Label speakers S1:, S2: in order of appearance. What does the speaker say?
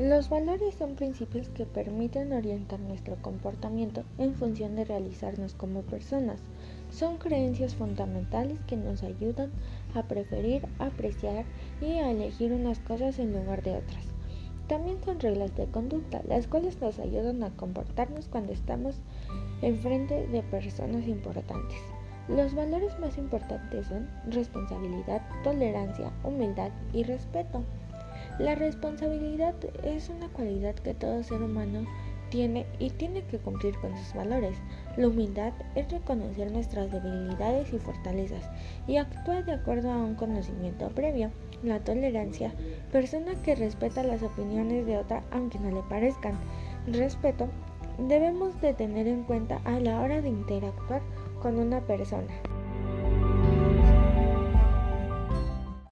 S1: Los valores son principios que permiten orientar nuestro comportamiento en función de realizarnos como personas. Son creencias fundamentales que nos ayudan a preferir, apreciar y a elegir unas cosas en lugar de otras. También son reglas de conducta, las cuales nos ayudan a comportarnos cuando estamos enfrente de personas importantes. Los valores más importantes son responsabilidad, tolerancia, humildad y respeto. La responsabilidad es una cualidad que todo ser humano tiene y tiene que cumplir con sus valores. La humildad es reconocer nuestras debilidades y fortalezas y actuar de acuerdo a un conocimiento previo. La tolerancia, persona que respeta las opiniones de otra aunque no le parezcan. Respeto, debemos de tener en cuenta a la hora de interactuar con una persona.